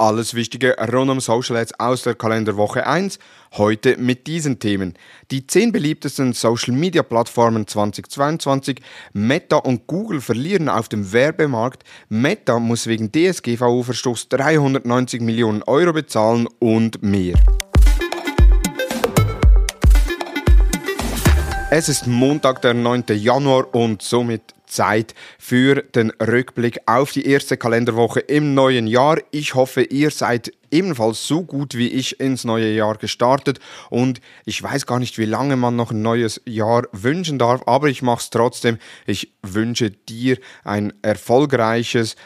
Alles Wichtige rund um Social Ads aus der Kalenderwoche 1. Heute mit diesen Themen. Die 10 beliebtesten Social Media Plattformen 2022. Meta und Google verlieren auf dem Werbemarkt. Meta muss wegen DSGVO-Verstoß 390 Millionen Euro bezahlen und mehr. Es ist Montag, der 9. Januar und somit Zeit für den Rückblick auf die erste Kalenderwoche im neuen Jahr. Ich hoffe, ihr seid ebenfalls so gut wie ich ins neue Jahr gestartet und ich weiß gar nicht, wie lange man noch ein neues Jahr wünschen darf, aber ich mache es trotzdem. Ich wünsche dir ein erfolgreiches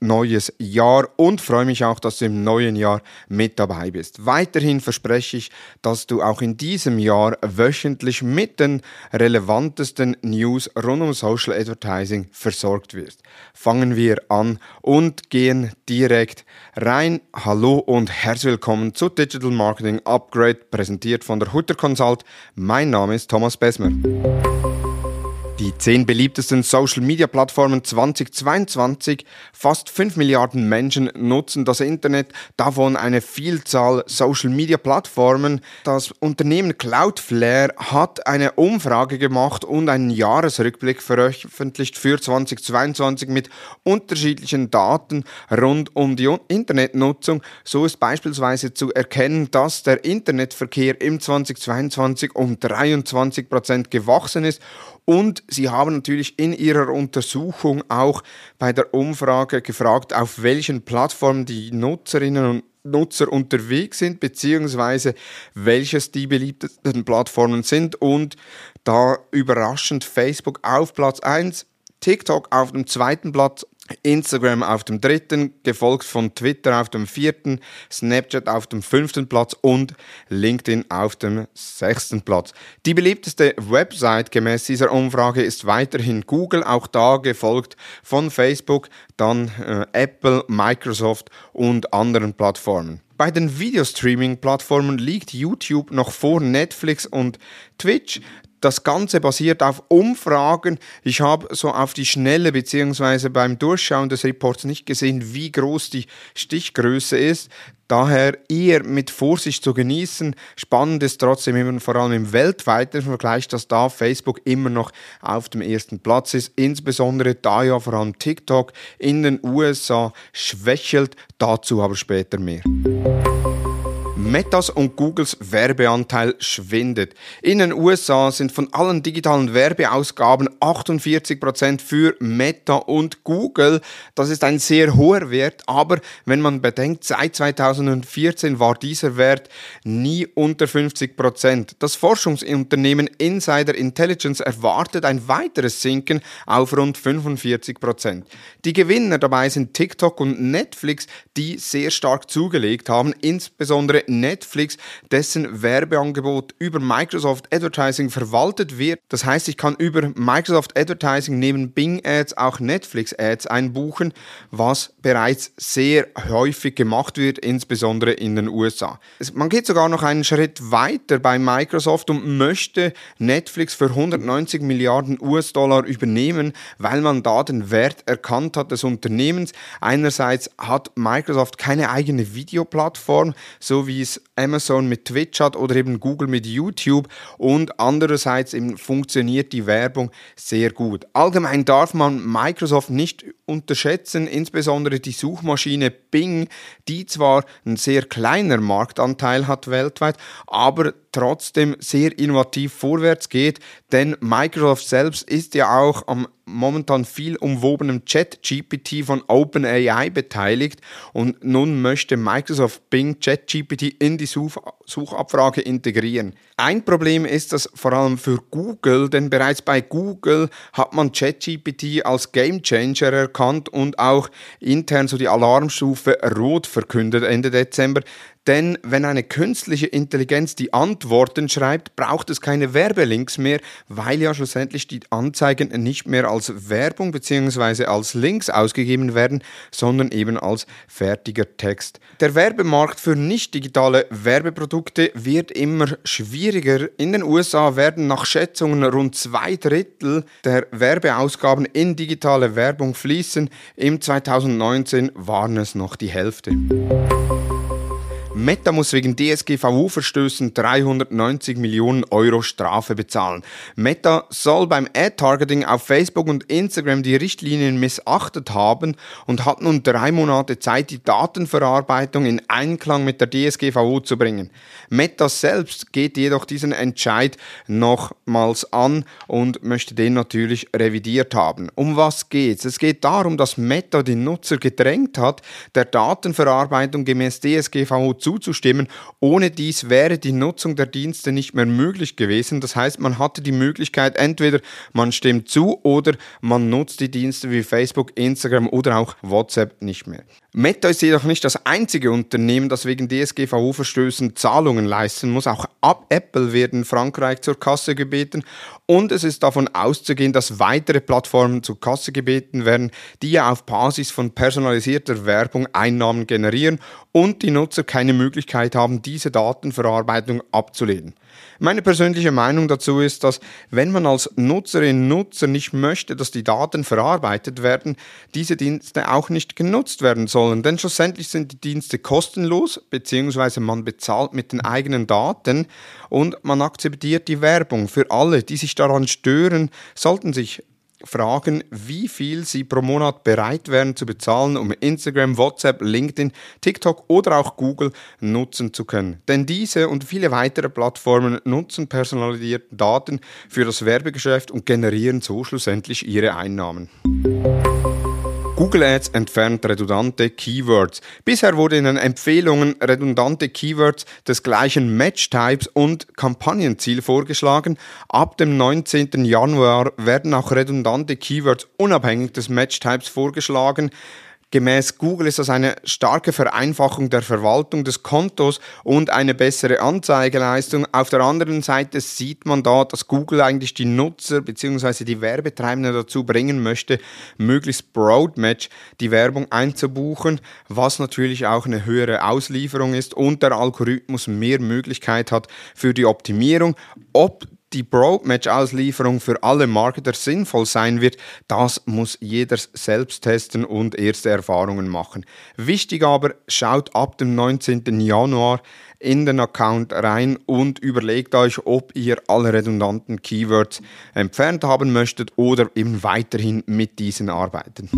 neues Jahr und freue mich auch, dass du im neuen Jahr mit dabei bist. Weiterhin verspreche ich, dass du auch in diesem Jahr wöchentlich mit den relevantesten News rund um Social Advertising versorgt wirst. Fangen wir an und gehen direkt rein. Hallo und herzlich willkommen zu Digital Marketing Upgrade, präsentiert von der Hutter Consult. Mein Name ist Thomas Besmer. Die zehn beliebtesten Social-Media-Plattformen 2022. Fast 5 Milliarden Menschen nutzen das Internet, davon eine Vielzahl Social-Media-Plattformen. Das Unternehmen Cloudflare hat eine Umfrage gemacht und einen Jahresrückblick veröffentlicht für 2022 mit unterschiedlichen Daten rund um die Internetnutzung. So ist beispielsweise zu erkennen, dass der Internetverkehr im 2022 um 23 Prozent gewachsen ist und sie haben natürlich in ihrer Untersuchung auch bei der Umfrage gefragt, auf welchen Plattformen die Nutzerinnen und Nutzer unterwegs sind, beziehungsweise welches die beliebtesten Plattformen sind. Und da überraschend Facebook auf Platz 1, TikTok auf dem zweiten Platz Instagram auf dem dritten, gefolgt von Twitter auf dem vierten, Snapchat auf dem fünften Platz und LinkedIn auf dem sechsten Platz. Die beliebteste Website gemäß dieser Umfrage ist weiterhin Google, auch da gefolgt von Facebook, dann äh, Apple, Microsoft und anderen Plattformen. Bei den Videostreaming-Plattformen liegt YouTube noch vor Netflix und Twitch das Ganze basiert auf Umfragen. Ich habe so auf die Schnelle beziehungsweise beim Durchschauen des Reports nicht gesehen, wie groß die Stichgröße ist. Daher eher mit Vorsicht zu genießen. Spannend ist trotzdem immer vor allem im weltweiten Vergleich, dass da Facebook immer noch auf dem ersten Platz ist. Insbesondere da ja vor allem TikTok in den USA schwächelt. Dazu aber später mehr. Metas und Googles Werbeanteil schwindet. In den USA sind von allen digitalen Werbeausgaben 48% für Meta und Google. Das ist ein sehr hoher Wert, aber wenn man bedenkt, seit 2014 war dieser Wert nie unter 50%. Das Forschungsunternehmen Insider Intelligence erwartet ein weiteres Sinken auf rund 45%. Die Gewinner dabei sind TikTok und Netflix, die sehr stark zugelegt haben, insbesondere Netflix, dessen Werbeangebot über Microsoft Advertising verwaltet wird. Das heißt, ich kann über Microsoft Advertising neben Bing Ads auch Netflix Ads einbuchen, was bereits sehr häufig gemacht wird, insbesondere in den USA. Man geht sogar noch einen Schritt weiter bei Microsoft und möchte Netflix für 190 Milliarden US-Dollar übernehmen, weil man da den Wert erkannt hat des Unternehmens. Einerseits hat Microsoft keine eigene Videoplattform, so wie es Amazon mit Twitch hat oder eben Google mit YouTube und andererseits eben funktioniert die Werbung sehr gut. Allgemein darf man Microsoft nicht unterschätzen, insbesondere die Suchmaschine Bing, die zwar ein sehr kleiner Marktanteil hat weltweit, aber trotzdem sehr innovativ vorwärts geht, denn Microsoft selbst ist ja auch am momentan viel umwobenen Chat-GPT von OpenAI beteiligt und nun möchte Microsoft Bing ChatGPT in die Such Suchabfrage integrieren. Ein Problem ist das vor allem für Google, denn bereits bei Google hat man ChatGPT als Gamechanger erkannt und auch intern so die Alarmstufe rot verkündet Ende Dezember. Denn wenn eine künstliche Intelligenz die Antwort Antworten schreibt, braucht es keine Werbelinks mehr, weil ja schlussendlich die Anzeigen nicht mehr als Werbung bzw. als Links ausgegeben werden, sondern eben als fertiger Text. Der Werbemarkt für nicht digitale Werbeprodukte wird immer schwieriger. In den USA werden nach Schätzungen rund zwei Drittel der Werbeausgaben in digitale Werbung fließen. Im 2019 waren es noch die Hälfte. Meta muss wegen DSGVO-Verstößen 390 Millionen Euro Strafe bezahlen. Meta soll beim Ad-Targeting auf Facebook und Instagram die Richtlinien missachtet haben und hat nun drei Monate Zeit, die Datenverarbeitung in Einklang mit der DSGVO zu bringen. Meta selbst geht jedoch diesen Entscheid nochmals an und möchte den natürlich revidiert haben. Um was geht's? Es geht darum, dass Meta die Nutzer gedrängt hat, der Datenverarbeitung gemäß DSGVO zu zuzustimmen. Ohne dies wäre die Nutzung der Dienste nicht mehr möglich gewesen. Das heißt, man hatte die Möglichkeit, entweder man stimmt zu oder man nutzt die Dienste wie Facebook, Instagram oder auch WhatsApp nicht mehr. Meta ist jedoch nicht das einzige Unternehmen, das wegen DSGVO-Verstößen Zahlungen leisten muss. Auch ab Apple wird in Frankreich zur Kasse gebeten und es ist davon auszugehen, dass weitere Plattformen zur Kasse gebeten werden, die ja auf Basis von personalisierter Werbung Einnahmen generieren und die Nutzer keine Möglichkeit haben, diese Datenverarbeitung abzulehnen. Meine persönliche Meinung dazu ist, dass wenn man als Nutzerin Nutzer nicht möchte, dass die Daten verarbeitet werden, diese Dienste auch nicht genutzt werden sollen. Denn schlussendlich sind die Dienste kostenlos, beziehungsweise man bezahlt mit den eigenen Daten und man akzeptiert die Werbung. Für alle, die sich daran stören, sollten sich fragen, wie viel sie pro Monat bereit wären zu bezahlen, um Instagram, WhatsApp, LinkedIn, TikTok oder auch Google nutzen zu können. Denn diese und viele weitere Plattformen nutzen personalisierte Daten für das Werbegeschäft und generieren so schlussendlich ihre Einnahmen. Google Ads entfernt redundante Keywords. Bisher wurde in den Empfehlungen redundante Keywords des gleichen Match-Types und Kampagnenziel vorgeschlagen. Ab dem 19. Januar werden auch redundante Keywords unabhängig des Match-Types vorgeschlagen. Gemäß Google ist das eine starke Vereinfachung der Verwaltung des Kontos und eine bessere Anzeigeleistung. Auf der anderen Seite sieht man da, dass Google eigentlich die Nutzer bzw. die Werbetreibenden dazu bringen möchte, möglichst Broadmatch die Werbung einzubuchen, was natürlich auch eine höhere Auslieferung ist und der Algorithmus mehr Möglichkeit hat für die Optimierung. Ob die Broadmatch-Auslieferung für alle Marketer sinnvoll sein wird, das muss jeder selbst testen und erste Erfahrungen machen. Wichtig aber, schaut ab dem 19. Januar in den Account rein und überlegt euch, ob ihr alle redundanten Keywords entfernt haben möchtet oder eben weiterhin mit diesen arbeiten.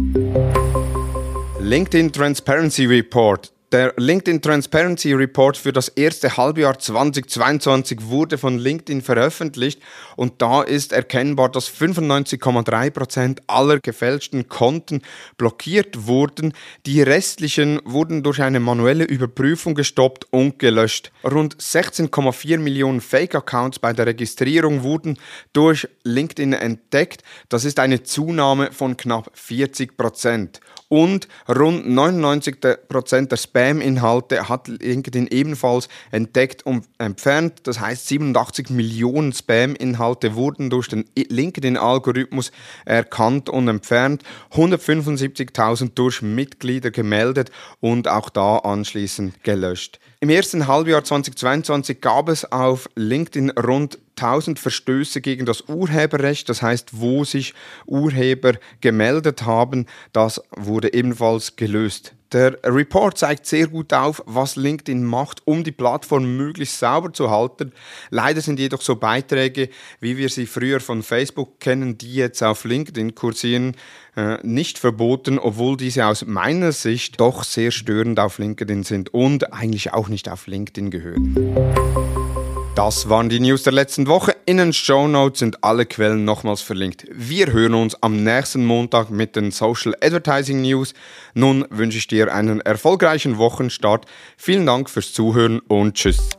LinkedIn Transparency Report der LinkedIn Transparency Report für das erste Halbjahr 2022 wurde von LinkedIn veröffentlicht und da ist erkennbar, dass 95,3% aller gefälschten Konten blockiert wurden. Die restlichen wurden durch eine manuelle Überprüfung gestoppt und gelöscht. Rund 16,4 Millionen Fake-Accounts bei der Registrierung wurden durch LinkedIn entdeckt. Das ist eine Zunahme von knapp 40% und rund 99% der Spam-Inhalte hat LinkedIn ebenfalls entdeckt und entfernt. Das heißt, 87 Millionen Spam-Inhalte wurden durch den LinkedIn-Algorithmus erkannt und entfernt, 175.000 durch Mitglieder gemeldet und auch da anschließend gelöscht. Im ersten Halbjahr 2022 gab es auf LinkedIn rund 1000 Verstöße gegen das Urheberrecht, das heißt, wo sich Urheber gemeldet haben, das wurde ebenfalls gelöst. Der Report zeigt sehr gut auf, was LinkedIn macht, um die Plattform möglichst sauber zu halten. Leider sind jedoch so Beiträge, wie wir sie früher von Facebook kennen, die jetzt auf LinkedIn kursieren, äh, nicht verboten, obwohl diese aus meiner Sicht doch sehr störend auf LinkedIn sind und eigentlich auch nicht auf LinkedIn gehören. Das waren die News der letzten Woche. In den Show Notes sind alle Quellen nochmals verlinkt. Wir hören uns am nächsten Montag mit den Social Advertising News. Nun wünsche ich dir einen erfolgreichen Wochenstart. Vielen Dank fürs Zuhören und tschüss.